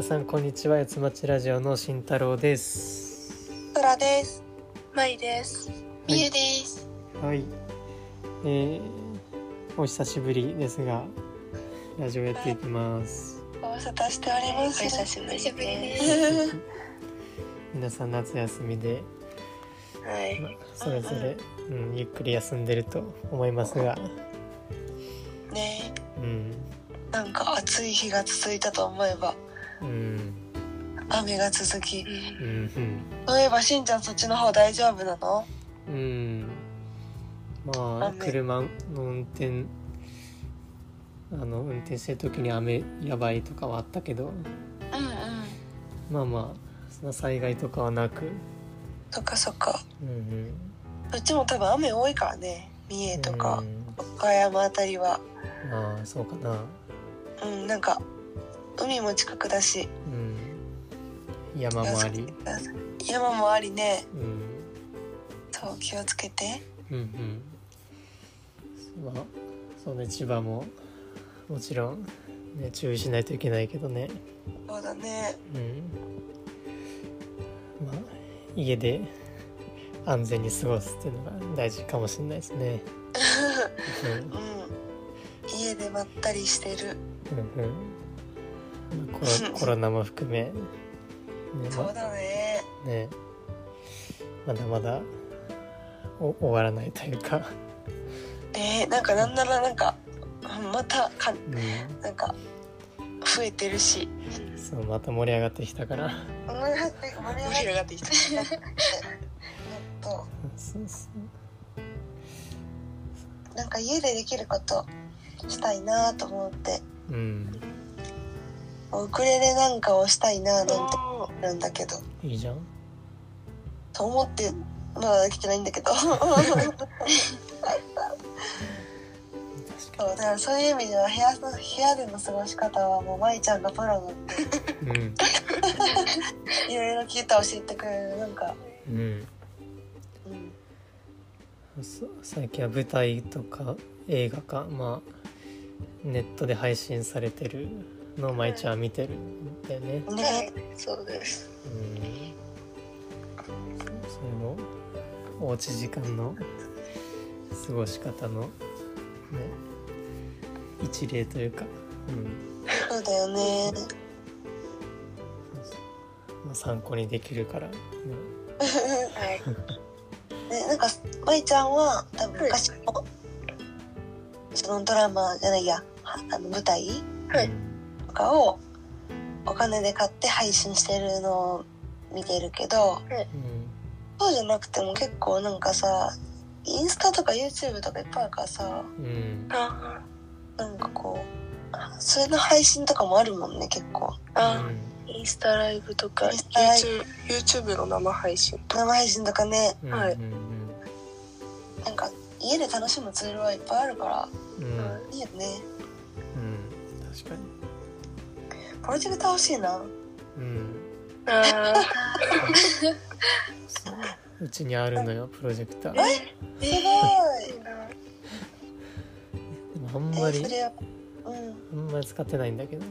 皆さんこんにちは。やつまちラジオの慎太郎です。トラです。まいです。みゆです。はい。えー、お久しぶりですが、ラジオやっていきます。ご無沙汰しております。お久しぶりでです。皆さん夏休みで、はい。まあそれぞれ、うん、ゆっくり休んでると思いますが、ねうん、えなんか暑い日が続いたと思えばうん、雨が続き。うん、うん。そういえばしんちゃんそっちの方大丈夫なの？うん、まあ雨車の運転あの運転してる時に雨やばいとかはあったけどうんうん。まあまあそんな災害とかはなく、そっかそっか。うんうん、そっちも多分雨多いからね。三重とかうん岡山あたりは。まあそうかなうんなんか海も近くだし。うん山もあり山もありね。うんそう気をつけて。うんうんまあそうね千葉ももちろん、ね、注意しないといけないけどねそうだね。うんまあ家で安全に過ごすっていうのが大事かもしれないですね。うん。家でまったりしてる。うんうんコロコロナも含め、ねそうだね。まね。まだまだお終わらないというか、えー、なんかなんならなんかうんまたかうん、なんか増えてるし。そうまた盛り上がってきたから。盛り上がって盛り上がってきた。もっと。そうそう。なんか家でできることしたいなと思って。うんウクレレなんかをしたいななんて思うんだけど。いいじゃん。と思ってまだできてないんだけど。そう確かだからそういう意味では部屋の部屋での過ごし方はもう舞ちゃんがプロなんでにうん。いろいろ聞いたら教えてくれるなんか、うん。うん、そ最近は舞台とか映画かまあネットで配信されてるのを舞ちゃんは見てるんだよね。ねそうです。うん。それもおうち時間の過ごし方のね一例というか、うん。そうだよねまあ、参考にできるから、ね、はい。ね、なんか舞ちゃんは多分昔の、そのドラマじゃないやはあの舞台？はいとかをお金で買って配信してるのを見てるけどうんそうじゃなくても結構なんかさインスタとか YouTube とかいっぱいあるからさうん。なんかこうそれの配信とかもあるもんね結構。あ、インスタライブとか YouTube, YouTube の生配信とか。生配信とかね。うんはいうん。なんか家で楽しむツールはいっぱいあるからうんうん。いいよね。うん。確かにプロジェクター欲しいな。うん。うう。ちにあるのよ プロジェクター。あ。すごい。でもあんえまりうん。あんまり使ってないんだけど。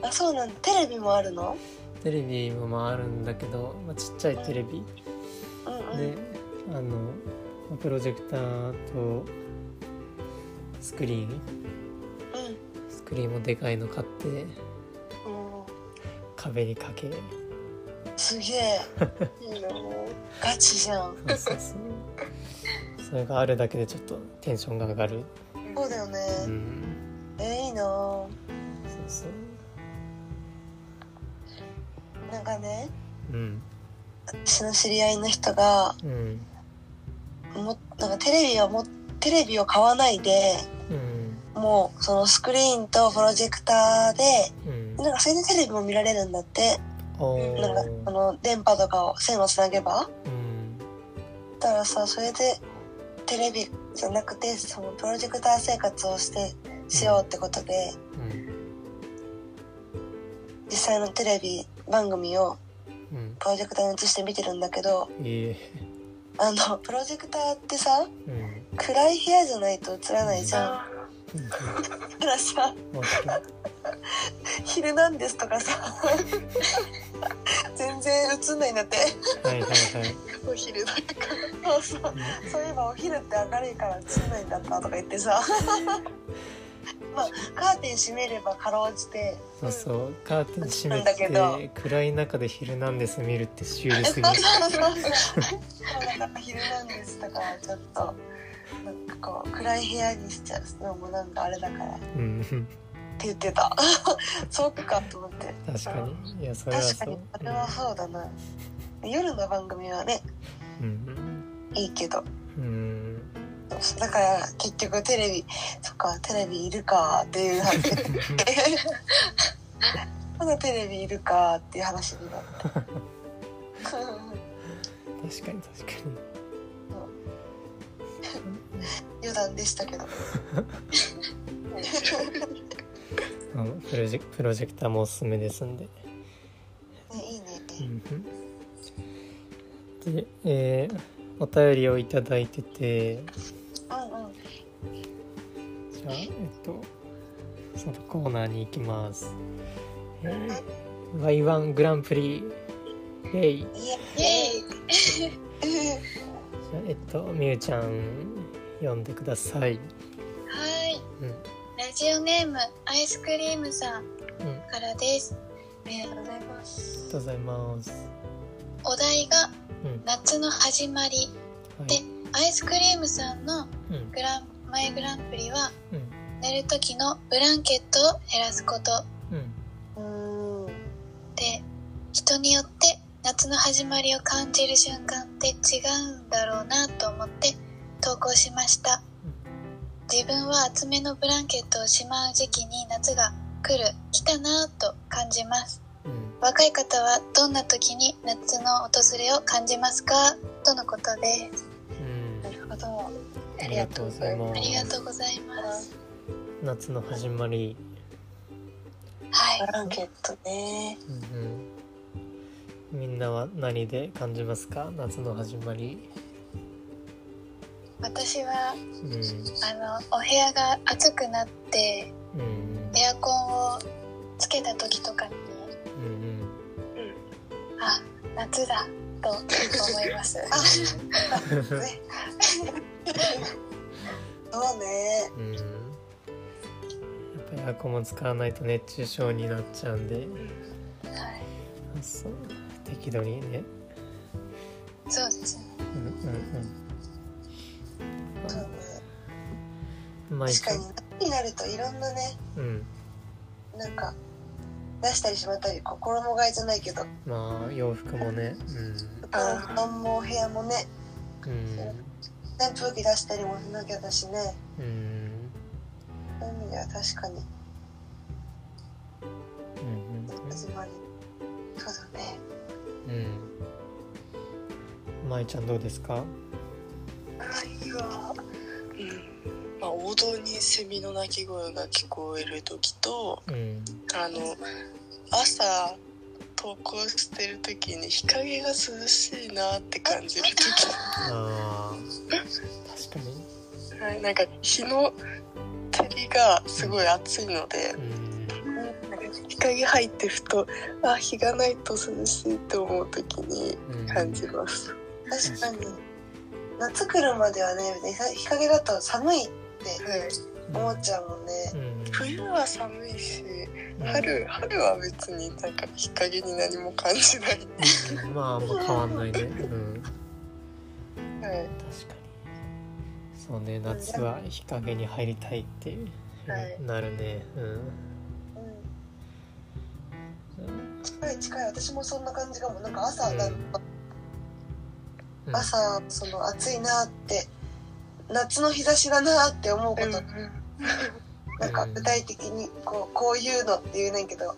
あそうなんだ。テレビもあるの？テレビもまああるんだけど、まあ、ちっちゃいテレビ。うん。うんであのまあプロジェクターとスクリーン。うん。スクリーンもでかいの買って。うん壁にかけ。すげえ。いいな。ガチじゃん。それがあるだけでちょっとテンションが上がる。そうだよね、うん。えー、いいな。そうそうなんかねうん。私の知り合いの人がうん。もなんかテレビはもテレビを買わないでうん。もうそのスクリーンとプロジェクターでうんなんかそれでテレビも見られるんだって。おなんかーその電波とかを線をつなげば。うん。だからさそれでテレビじゃなくてそのプロジェクター生活をしてしようってことで、うん。実際のテレビ番組をうん。プロジェクターに映して見てるんだけどあのプロジェクターってさうん。暗い部屋じゃないと映らないじゃん。あだからさわかる「ヒルナンデス」とかさ。全然映んないんだって。はいはいはい。お昼だかそうそう。そういえばお昼って明るいから映んないんだったとか言ってさ。まあカーテン閉めればかろうじて。そうそう。カーテン閉めて暗い中で「ヒルナンデス」見るってシュールすぎる。そうそうそうだから昼なんですだからちょっとなんかこう暗い部屋にしちゃうのもなんかあれだからってうん言ってた。そうかと思って。確かに。いやそれは確かそうに。あれはそうだな。夜の番組はねうん。いいけど。うん。だから結局テレビそっかテレビいるかっていう話。まだテレビいるかっていう話になった。確かに確かに。余談でしたけど あのプロジェプロジェクターもおすすめですんで。ねいいねうん。で、えーお便りをいただいてて。うんうん。じゃあえっとそのコーナーに行きます、えー、Y1 グランプリイェイ。イエイ。えっとみゆちゃん読んでください。はい。うん。ラジオネームアイスクリームさんうん。からです、えーありがとうございます。ありがとうございます。お題がうん。夏の始まり。ではい。アイスクリームさんのうん。グランマイグランプリはうん。寝る時のブランケットを減らすこと。うん。で人によって夏の始まりを感じる瞬間って違うんだろうなと思って投稿しました自分は厚めのブランケットをしまう時期に夏が来る来たなぁと感じます。うん。若い方はどんな時に夏の訪れを感じますか？とのことです。うん。なるほど。ありがとうございます。ありがとうございます。夏の始まり。はい。ブランケットね。うんうん。みんなは何で感じますか？夏の始まり私はうん。あのお部屋が暑くなってうん。エアコンをつけた時とかにうんあ夏だと思います。そうね。うん。やっぱりエアコンも使わないと熱中症になっちゃうんで。はい。適度にね。そうですね。うんうんそう確かに夏になるといろんなねうん。なんか出したりしまったり衣替えじゃないけど。まあ洋服もね。布団もお部屋もね。うん。うん扇風機出したりもしなきゃだしね。うん。そういう意味では確かに。うん始まり。そうだね。うんうん。舞ちゃんどうですか？まあ、王道にセミの鳴き声が聞こえる時とうん。あの朝投稿してる時に日陰が涼しいなって感じる時。あー。確かに。はいなんか日の照りがすごい暑いのでうん。なんか日陰入ってるとあ日がないと涼しいって思う時にうん感じます。確かに。夏来るまではね日陰だと寒いってはい、思っちゃうもんね。うん。冬は寒いしうん。春春は別になんか日陰に何も感じない。うん。まああんま変わんないね。うん。はい。確かに。そうね夏は日陰に入りたいっていう、はい。なるね。うん。うん。近い近い。私もそんな感じかも。なんか朝うん。朝その暑いなって夏の日差しだなって思うこと、なんか具体的にこうこういうのって言えないけど。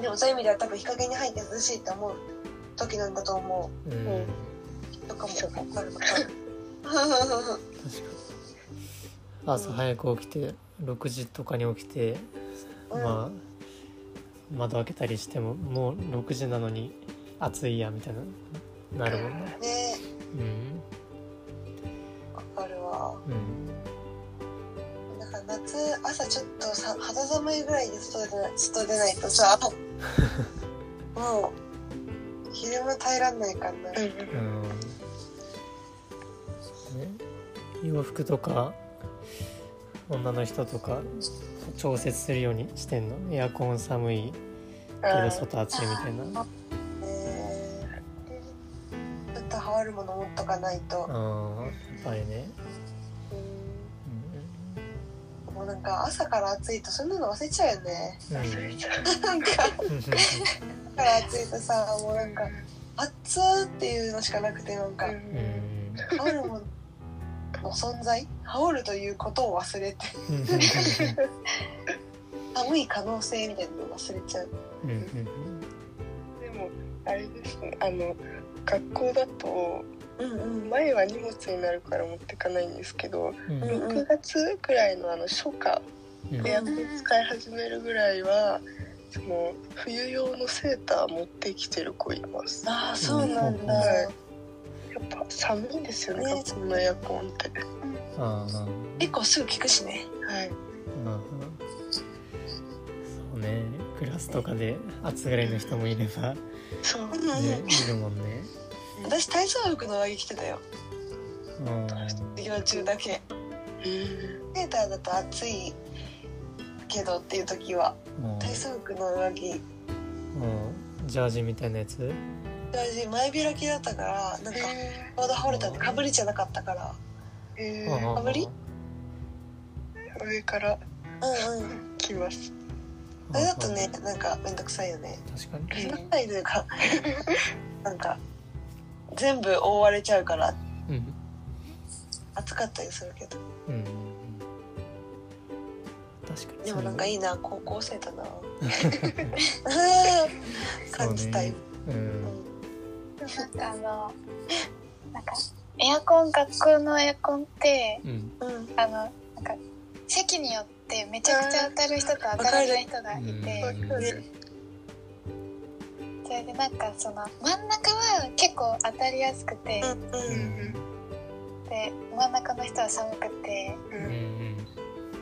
でもそういう意味では多分日陰に入って涼しいって思う時なんだと思う。ん、うとかも分かる分かる確かに。朝早く起きて6時とかに起きて、うん。まあ窓開けたりしてももう6時なのに暑いやみたいななるもんね。ね。うんうん。だから夏朝ちょっとさ肌寒いぐらいで外出ない外出ないとさもう昼間耐えらんないからな、うんうん。ね、洋服とか女の人とか調節するようにしてんの？エアコン寒いけど外暑いみたいな。えー。ちょっと羽織るもの持っとかないと、あーやっぱりね、うんもうなんか朝から暑いとそんなの忘れちゃうよね。うん。うんなんか朝から暑いとさもうなんか暑ーっていうのしかなくてなんか。羽織るものの存在？羽織るということを忘れて。うん寒い可能性みたいなのを忘れちゃう。うん。うん。でもあれですねあの学校だとうんうん。前は荷物になるから持ってかないんですけどうん。うん6月くらいのあの初夏うん。エアコン使い始めるぐらいはその冬用のセーター持ってきてる子います。やああそうなんだ、はいっぱ寒いんですよねね。学校のエアコンって。ああ結構すぐ効くしね。はい。うんそうね。クラスとかで暑がりの人もいれば、ね、そう。うんうんいるもんね私体操服の上着着てたよ。うん。授業中だけうん。セーターだと暑いけどっていう時はも体操服の上着。ジャージみたいなやつ？私前開きだったからなんかちょうど羽織れたん。でかぶりじゃなかったから。かぶり？上からうんうん。来ます。あれだとねなんかめんどくさいよね。確かに。めんどくさいというかなんか全部覆われちゃうからうん。暑かったりするけど。うん。確かに。でもなんかいいいな高校生だな。感じたい、うん。なんかあのなんかエアコン学校のエアコンってうん。うんうんあのなんか席によってめちゃくちゃ当たる人と当たらない人がいてうんそれでなんかその真ん中は結構当たりやすくてうんで真ん中の人は寒くてううんん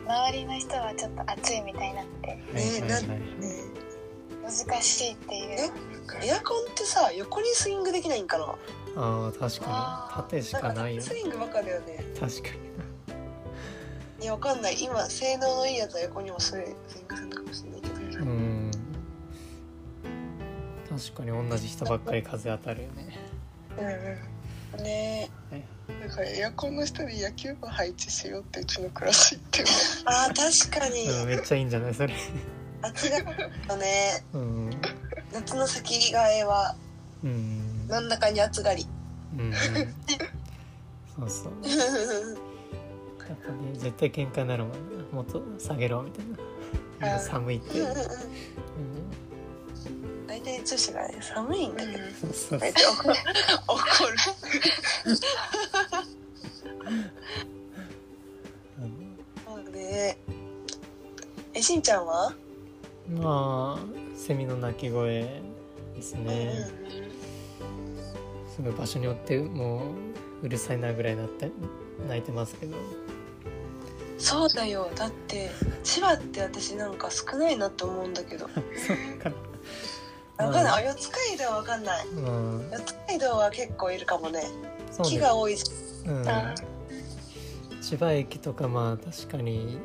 周りの人はちょっと暑いみたいになってはいはいはい。ね難しいっていう。エアコンってさ横にスイングできないんかな？ああ確かに。縦しなんかかないよスイングばっかだよね。確かに。いやわかんない。今性能のいいやつは横にもスイスイングするのかもしれないけど。うん確かに同じ人ばっかり風当たるよね。うんうん。ね。だからエアコンの下に野球部配置しようってうちのクラス言って。ますあー確かに。うんめっちゃいいんじゃない？それ。暑がりのね。うん夏の先替えはうん真ん。中に暑がり。うんそうそう。やっぱね絶対喧嘩になるもんね。もっと下げろみたいな。寒いって、うんうんうんうん大体女子がね寒いんだけど、そうそうめっちゃ怒る。怒るえしんちゃんは、まあセミの鳴き声ですね、すごい場所によってもううるさいなぐらいなって泣いてますけど。そうだよ。だって千葉って私なんか少ないなって思うんだけど。そうかわかんない。あ四街道はわかんない。うん。四街道は結構いるかもね。木が多いし。うん。あ千葉駅とかまあ確かに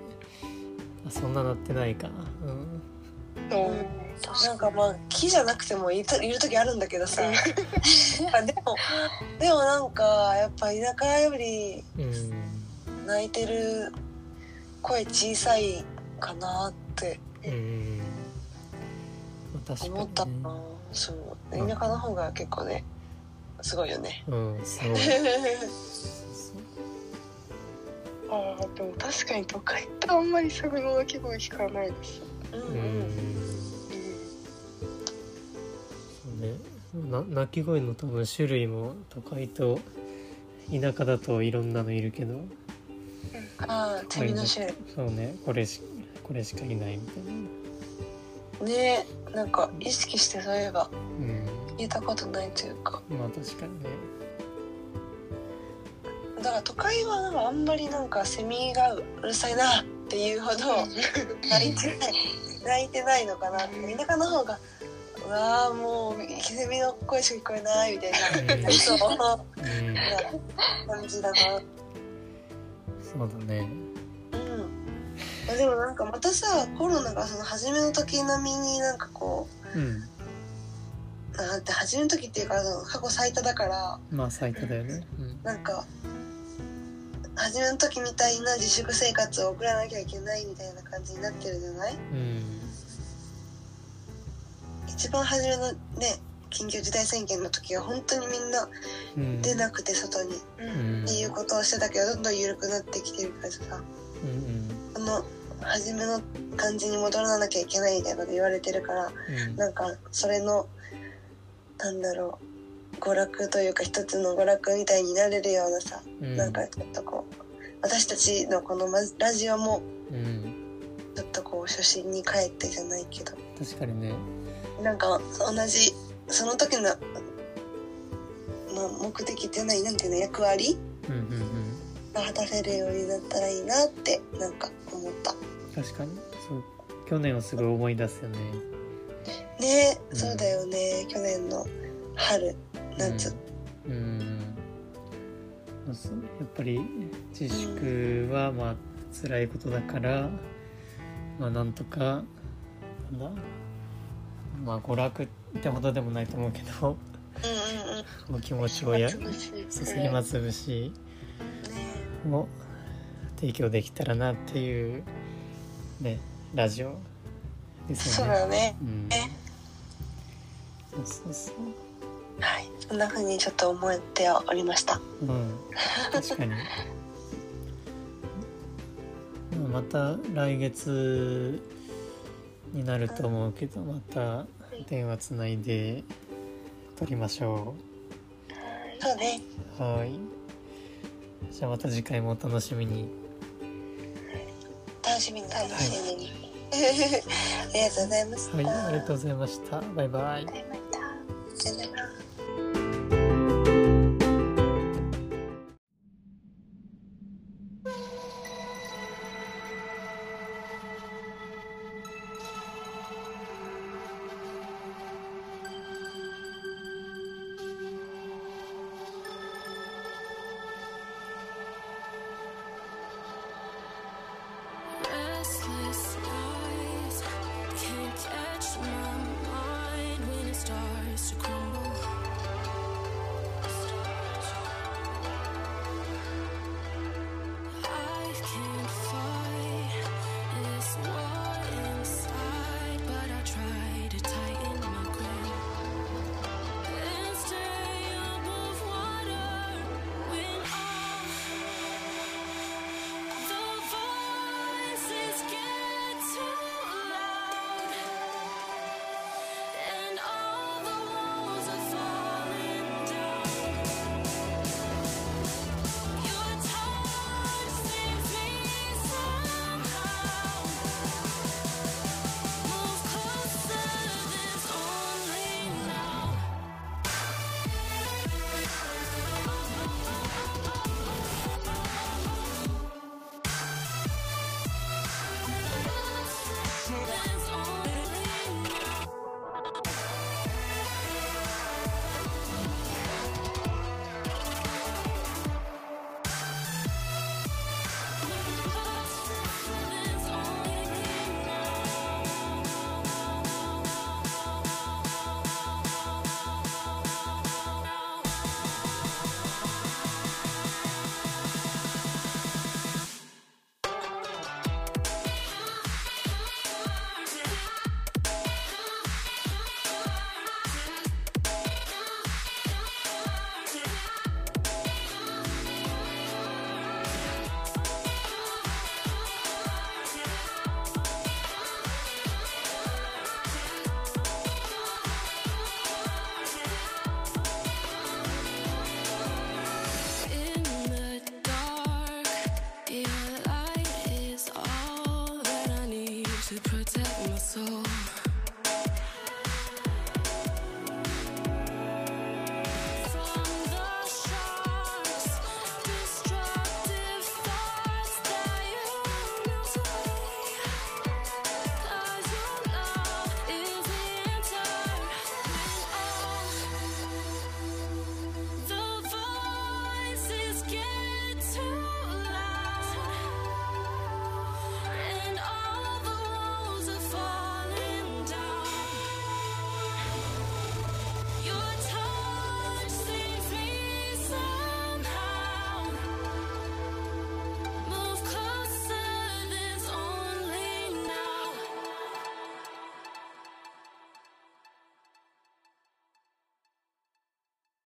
あそんななってないかな。うん。おなんかまあ木じゃなくてもいるいる時あるんだけどさ。あでもでもなんかやっぱ田舎よりうん。泣いてる声小さいかなって。うん。まあ確か思った。に、ねな、、そう田舎の方が結構ねすごいよね。うんそう。あーでも確かに都会ってあんまりサメの鳴き声聞かないです。うん。うん。うんそうね。な鳴き声の多分種類も都会と田舎だといろんなのいるけど。ああセミの種類。そうね。これしこれしかいないみたいなねなんか意識してそういえばうん。聞いたことないというか。まあ確かにね。だから都会はなんかあんまりなんかセミがうるさいなっていうほど泣いてない泣いてないのかな。って田舎の方がうわーもうひずみの声しか聞こえないみたいなそうなうん感じだな。そうだね。うんあでもなんかまたさコロナがその初めの時並みになんかこうん。うなんて初めの時っていうかその過去最多だからまあ最多だよね。うん。なんか初めの時みたいな自粛生活を送らなきゃいけないみたいな感じになってるじゃない？うん。一番初めのね緊急事態宣言の時は本当にみんなうん。出なくて外に、ううん。んっていうことをしてたけどどんどん緩くなってきてるからさ。うん。この初めの感じに戻らなきゃいけないみたいなこと言われてるからうん。なんかそれのなんだろう娯楽というか一つの娯楽みたいになれるようなさ、うん。なんかちょっとこう私たちのこのまラジオもうん。ちょっとこう初心に帰ってじゃないけど。確かにね。なんか同じその時の、まあ、目的じゃないなんていうの役割うんうんうん。が果たせるようになったらいいなってなんか思った確かに。そう。去年をすごい思い出すよね。ねうん。そうだよね。去年の春夏う。ん、うん。やっぱり自粛はまあ辛いことだからまあなんとかなんだ？まあ娯楽ってほどでもないと思うけどうんうんうん。こう気持ちをや暇つぶしそうそう暇つぶしね。を提供できたらなっていうねラジオ。ですそうよね。だねうん。ねそうそうそう。はい。そんな風にちょっと思っておりました。うん、確かに。また来月になると思うけどまた電話つないで撮りましょそうね。うはい。じゃあまた次回もお楽しみに。楽しみに、はい、新年。ありがとうございました。はい、ありがとうございました。バイバイ。